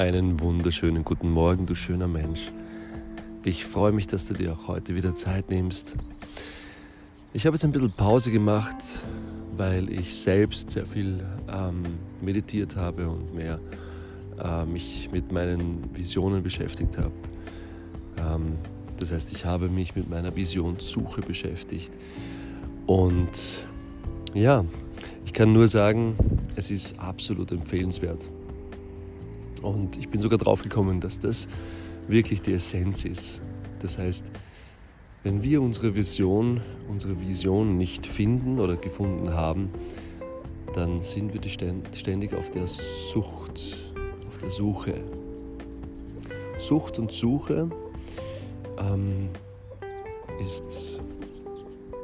Einen wunderschönen guten Morgen, du schöner Mensch. Ich freue mich, dass du dir auch heute wieder Zeit nimmst. Ich habe jetzt ein bisschen Pause gemacht, weil ich selbst sehr viel ähm, meditiert habe und mehr äh, mich mit meinen Visionen beschäftigt habe. Ähm, das heißt, ich habe mich mit meiner Visionssuche beschäftigt. Und ja, ich kann nur sagen, es ist absolut empfehlenswert. Und ich bin sogar drauf gekommen, dass das wirklich die Essenz ist. Das heißt, wenn wir unsere Vision, unsere Vision nicht finden oder gefunden haben, dann sind wir ständig auf der Sucht, auf der Suche. Sucht und Suche ähm, ist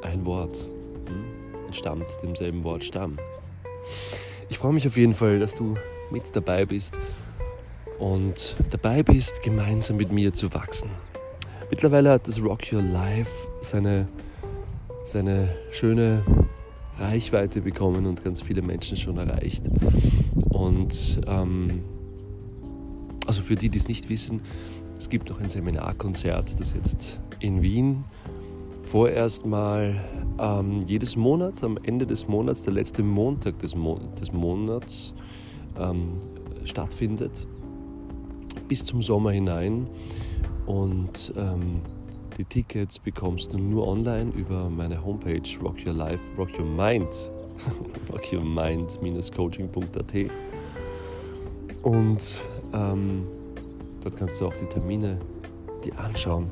ein Wort, hm? entstammt demselben Wort Stamm. Ich freue mich auf jeden Fall, dass du mit dabei bist und dabei bist, gemeinsam mit mir zu wachsen. Mittlerweile hat das Rock Your Life seine, seine schöne Reichweite bekommen und ganz viele Menschen schon erreicht. Und ähm, also für die, die es nicht wissen, es gibt noch ein Seminarkonzert, das jetzt in Wien vorerst mal ähm, jedes Monat, am Ende des Monats, der letzte Montag des, Mo des Monats ähm, stattfindet bis zum Sommer hinein. Und ähm, die Tickets bekommst du nur online über meine Homepage Rock Your Life, Rock Your Mind, Rock Your Mind-coaching.at. Und ähm, dort kannst du auch die Termine dir anschauen.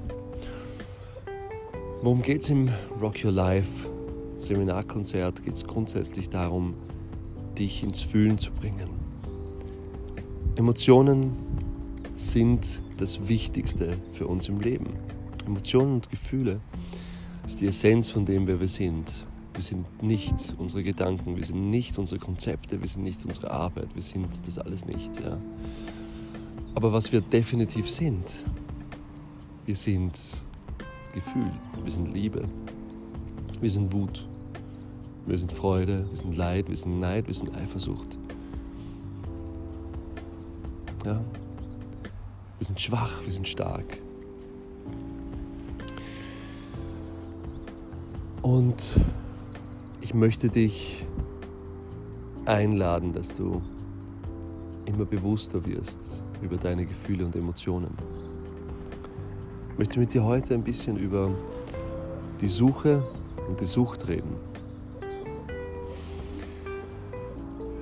Worum geht es im Rock Your Life Seminarkonzert? Geht es grundsätzlich darum, dich ins Fühlen zu bringen. Emotionen sind das Wichtigste für uns im Leben. Emotionen und Gefühle ist die Essenz von dem, wer wir sind. Wir sind nicht unsere Gedanken, wir sind nicht unsere Konzepte, wir sind nicht unsere Arbeit, wir sind das alles nicht. Ja. Aber was wir definitiv sind, wir sind Gefühl, wir sind Liebe, wir sind Wut, wir sind Freude, wir sind Leid, wir sind Neid, wir sind Eifersucht. Ja, wir sind schwach, wir sind stark. Und ich möchte dich einladen, dass du immer bewusster wirst über deine Gefühle und Emotionen. Ich möchte mit dir heute ein bisschen über die Suche und die Sucht reden.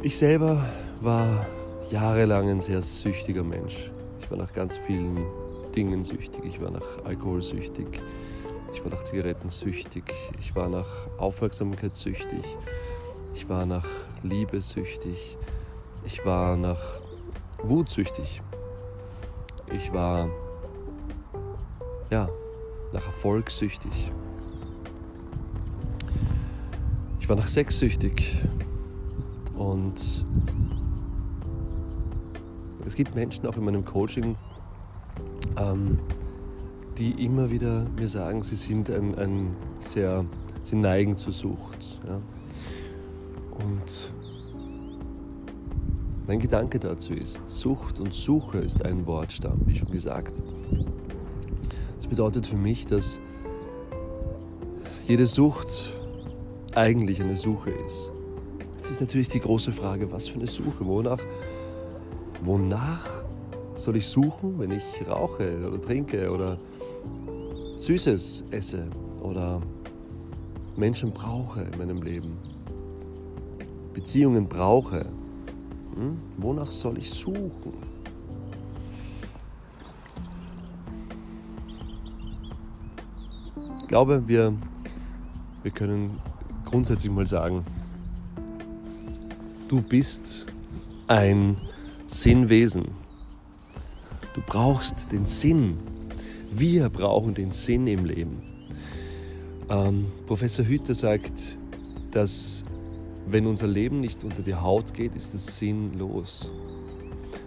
Ich selber war jahrelang ein sehr süchtiger Mensch. War nach ganz vielen Dingen süchtig. Ich war nach Alkohol süchtig. Ich war nach Zigaretten süchtig. Ich war nach Aufmerksamkeit süchtig. Ich war nach Liebe süchtig. Ich war nach Wut süchtig. Ich war ja nach Erfolg süchtig. Ich war nach Sex süchtig. Und es gibt Menschen auch in meinem Coaching, ähm, die immer wieder mir sagen, sie sind ein, ein sehr, sie neigen zur Sucht. Ja? Und mein Gedanke dazu ist, Sucht und Suche ist ein Wortstamm, wie schon gesagt. Das bedeutet für mich, dass jede Sucht eigentlich eine Suche ist. Jetzt ist natürlich die große Frage, was für eine Suche, wonach wonach soll ich suchen, wenn ich rauche oder trinke oder Süßes esse oder Menschen brauche in meinem Leben, Beziehungen brauche. Hm? Wonach soll ich suchen? Ich glaube, wir, wir können grundsätzlich mal sagen, du bist ein Sinnwesen. Du brauchst den Sinn. Wir brauchen den Sinn im Leben. Ähm, Professor Hütter sagt, dass wenn unser Leben nicht unter die Haut geht, ist es sinnlos.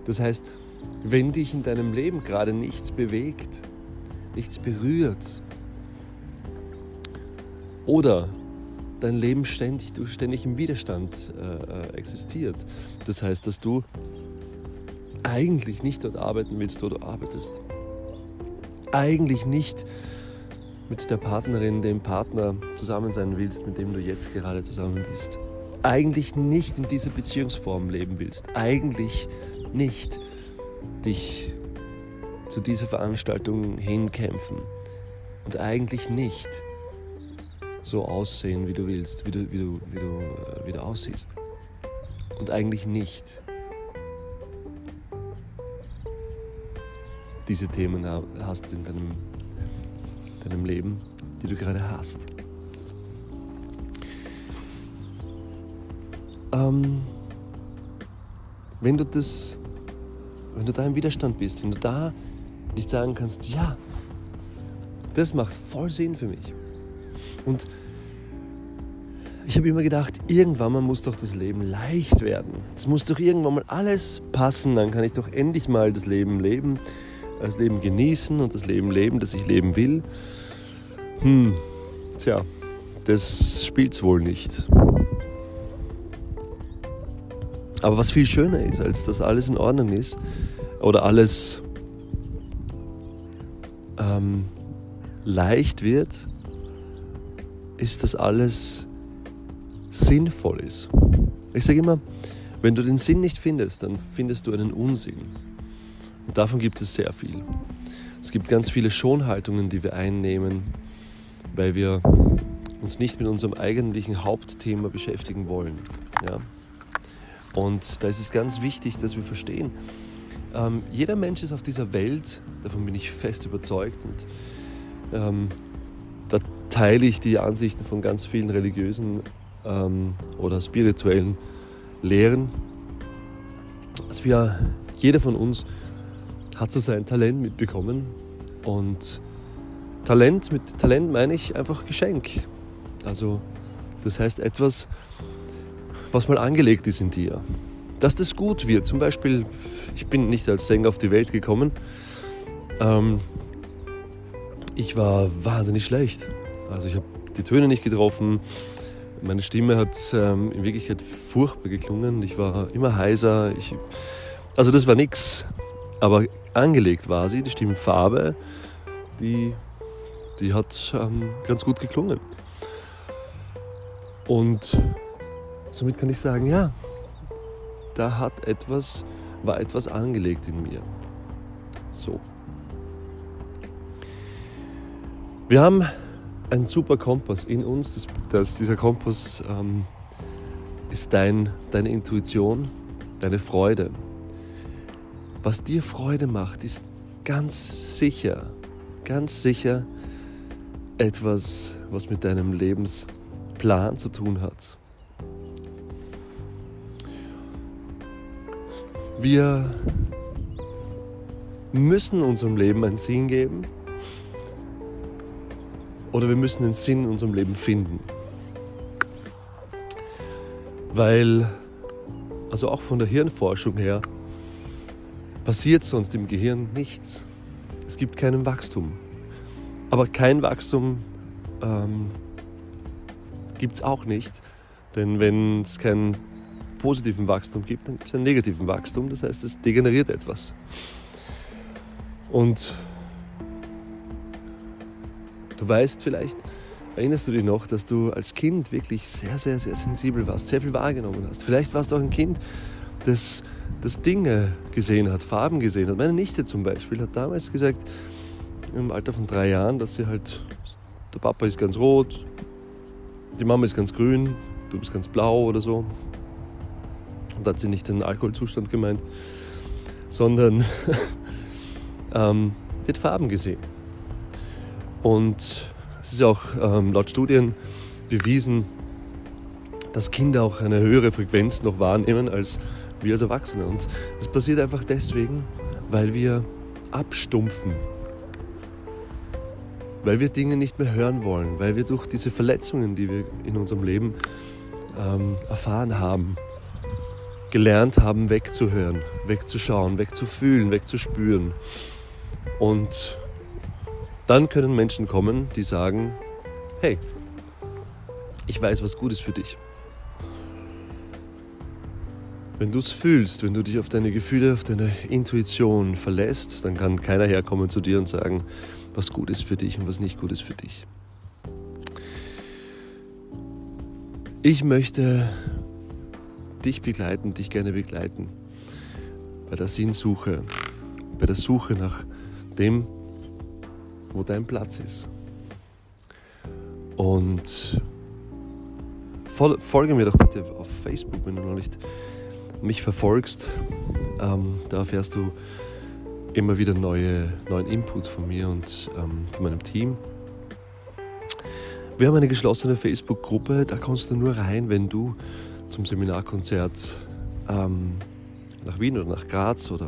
Das heißt, wenn dich in deinem Leben gerade nichts bewegt, nichts berührt oder dein Leben ständig, du ständig im Widerstand äh, äh existiert, das heißt, dass du eigentlich nicht dort arbeiten willst, wo du arbeitest. Eigentlich nicht mit der Partnerin, dem Partner zusammen sein willst, mit dem du jetzt gerade zusammen bist. Eigentlich nicht in dieser Beziehungsform leben willst. Eigentlich nicht dich zu dieser Veranstaltung hinkämpfen. Und eigentlich nicht so aussehen, wie du willst, wie du, wie du, wie du, wie du aussiehst. Und eigentlich nicht diese Themen hast in deinem, deinem Leben, die du gerade hast. Ähm, wenn du das, wenn du da im Widerstand bist, wenn du da nicht sagen kannst, ja, das macht voll Sinn für mich. Und ich habe immer gedacht, irgendwann mal muss doch das Leben leicht werden. Es muss doch irgendwann mal alles passen, dann kann ich doch endlich mal das Leben leben, das Leben genießen und das Leben leben, das ich leben will. Hm, tja, das spielt's wohl nicht. Aber was viel schöner ist, als dass alles in Ordnung ist oder alles ähm, leicht wird, ist, dass alles sinnvoll ist. Ich sage immer, wenn du den Sinn nicht findest, dann findest du einen Unsinn. Und davon gibt es sehr viel. Es gibt ganz viele Schonhaltungen, die wir einnehmen, weil wir uns nicht mit unserem eigentlichen Hauptthema beschäftigen wollen. Ja? Und da ist es ganz wichtig, dass wir verstehen, ähm, jeder Mensch ist auf dieser Welt, davon bin ich fest überzeugt und ähm, da teile ich die Ansichten von ganz vielen religiösen ähm, oder spirituellen Lehren, dass wir, jeder von uns hat so sein Talent mitbekommen und Talent, mit Talent meine ich einfach Geschenk. Also das heißt etwas, was mal angelegt ist in dir. Dass das gut wird. Zum Beispiel, ich bin nicht als Sänger auf die Welt gekommen. Ähm, ich war wahnsinnig schlecht. Also ich habe die Töne nicht getroffen. Meine Stimme hat ähm, in Wirklichkeit furchtbar geklungen. Ich war immer heiser. Ich, also das war nichts. Aber angelegt war sie, die Stimmfarbe, die, die hat ähm, ganz gut geklungen. Und somit kann ich sagen, ja, da hat etwas, war etwas angelegt in mir. So. Wir haben einen super Kompass in uns. Das, das, dieser Kompass ähm, ist dein, deine Intuition, deine Freude. Was dir Freude macht, ist ganz sicher, ganz sicher etwas, was mit deinem Lebensplan zu tun hat. Wir müssen unserem Leben einen Sinn geben oder wir müssen den Sinn in unserem Leben finden. Weil, also auch von der Hirnforschung her, passiert sonst im Gehirn nichts. Es gibt keinen Wachstum. Aber kein Wachstum ähm, gibt es auch nicht. Denn wenn es keinen positiven Wachstum gibt, dann gibt es einen negativen Wachstum. Das heißt, es degeneriert etwas. Und du weißt vielleicht, erinnerst du dich noch, dass du als Kind wirklich sehr, sehr, sehr sensibel warst, sehr viel wahrgenommen hast. Vielleicht warst du auch ein Kind, das, das Dinge gesehen hat, Farben gesehen hat. Meine Nichte zum Beispiel hat damals gesagt, im Alter von drei Jahren, dass sie halt, der Papa ist ganz rot, die Mama ist ganz grün, du bist ganz blau oder so. Und da hat sie nicht den Alkoholzustand gemeint, sondern ähm, die hat Farben gesehen. Und es ist auch ähm, laut Studien bewiesen, dass Kinder auch eine höhere Frequenz noch wahrnehmen als wir als Erwachsene. Und das passiert einfach deswegen, weil wir abstumpfen. Weil wir Dinge nicht mehr hören wollen, weil wir durch diese Verletzungen, die wir in unserem Leben ähm, erfahren haben, gelernt haben, wegzuhören, wegzuschauen, wegzufühlen, wegzuspüren. Und dann können Menschen kommen, die sagen, hey, ich weiß, was gut ist für dich. Wenn du es fühlst, wenn du dich auf deine Gefühle, auf deine Intuition verlässt, dann kann keiner herkommen zu dir und sagen, was gut ist für dich und was nicht gut ist für dich. Ich möchte dich begleiten, dich gerne begleiten bei der Sinnsuche, bei der Suche nach dem, wo dein Platz ist. Und folge mir doch bitte auf Facebook, wenn du noch nicht mich verfolgst. Ähm, da erfährst du immer wieder neue, neuen Input von mir und ähm, von meinem Team. Wir haben eine geschlossene Facebook-Gruppe, da kommst du nur rein, wenn du zum Seminarkonzert ähm, nach Wien oder nach Graz oder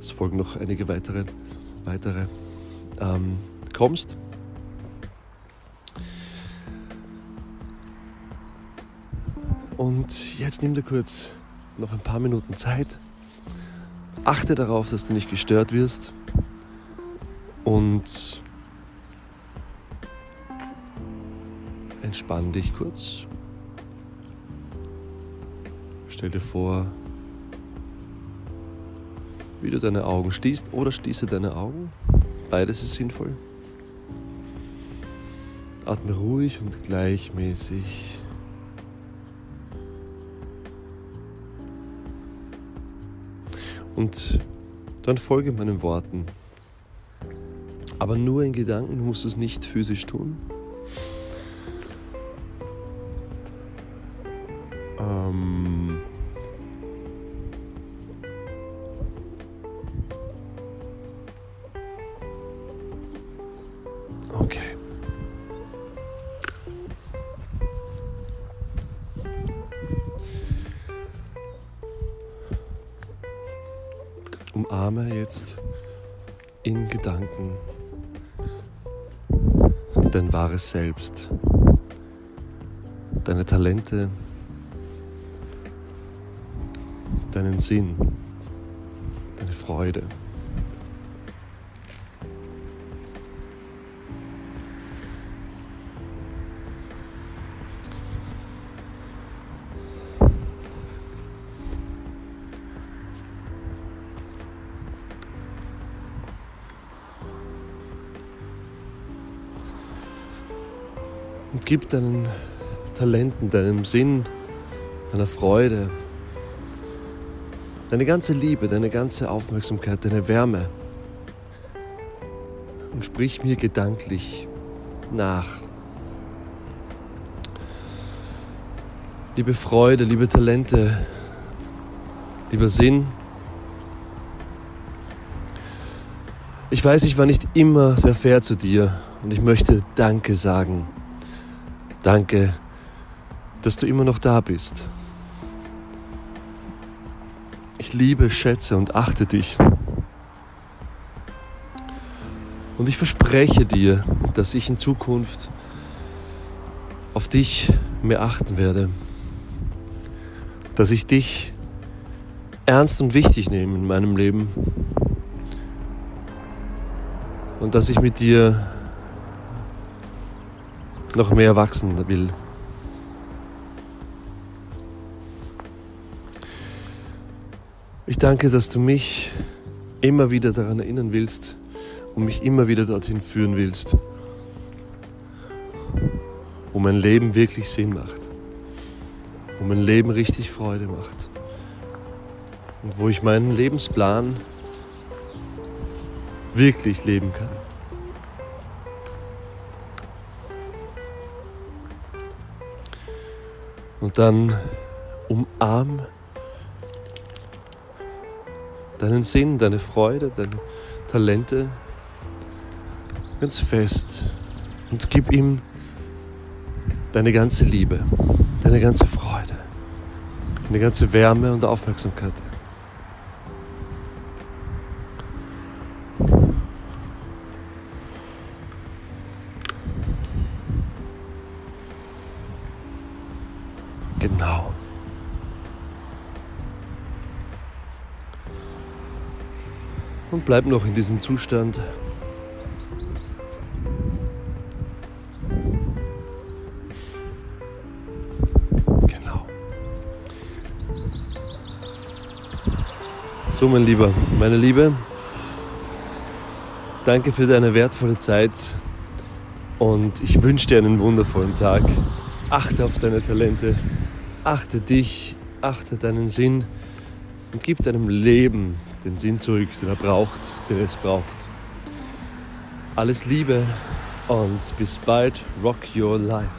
es folgen noch einige weitere, weitere ähm, kommst. Und jetzt nimm dir kurz noch ein paar Minuten Zeit. Achte darauf, dass du nicht gestört wirst. Und entspann dich kurz. Stell dir vor, wie du deine Augen schließt oder schließe deine Augen. Beides ist sinnvoll. Atme ruhig und gleichmäßig Und dann folge meinen Worten. Aber nur in Gedanken, du musst es nicht physisch tun. Ähm dein wahres Selbst, deine Talente, deinen Sinn, deine Freude. Und gib deinen Talenten, deinem Sinn, deiner Freude, deine ganze Liebe, deine ganze Aufmerksamkeit, deine Wärme. Und sprich mir gedanklich nach. Liebe Freude, liebe Talente, lieber Sinn. Ich weiß, ich war nicht immer sehr fair zu dir und ich möchte Danke sagen. Danke, dass du immer noch da bist. Ich liebe, schätze und achte dich. Und ich verspreche dir, dass ich in Zukunft auf dich mehr achten werde. Dass ich dich ernst und wichtig nehme in meinem Leben. Und dass ich mit dir noch mehr wachsen will. Ich danke, dass du mich immer wieder daran erinnern willst und mich immer wieder dorthin führen willst, wo mein Leben wirklich Sinn macht, wo mein Leben richtig Freude macht und wo ich meinen Lebensplan wirklich leben kann. Und dann umarm deinen Sinn, deine Freude, deine Talente ganz fest und gib ihm deine ganze Liebe, deine ganze Freude, deine ganze Wärme und Aufmerksamkeit. Und bleib noch in diesem Zustand. Genau. So, mein Lieber, meine Liebe, danke für deine wertvolle Zeit und ich wünsche dir einen wundervollen Tag. Achte auf deine Talente, achte dich, achte deinen Sinn und gib deinem Leben den Sinn zurück, den er braucht, den es braucht. Alles Liebe und bis bald. Rock your life.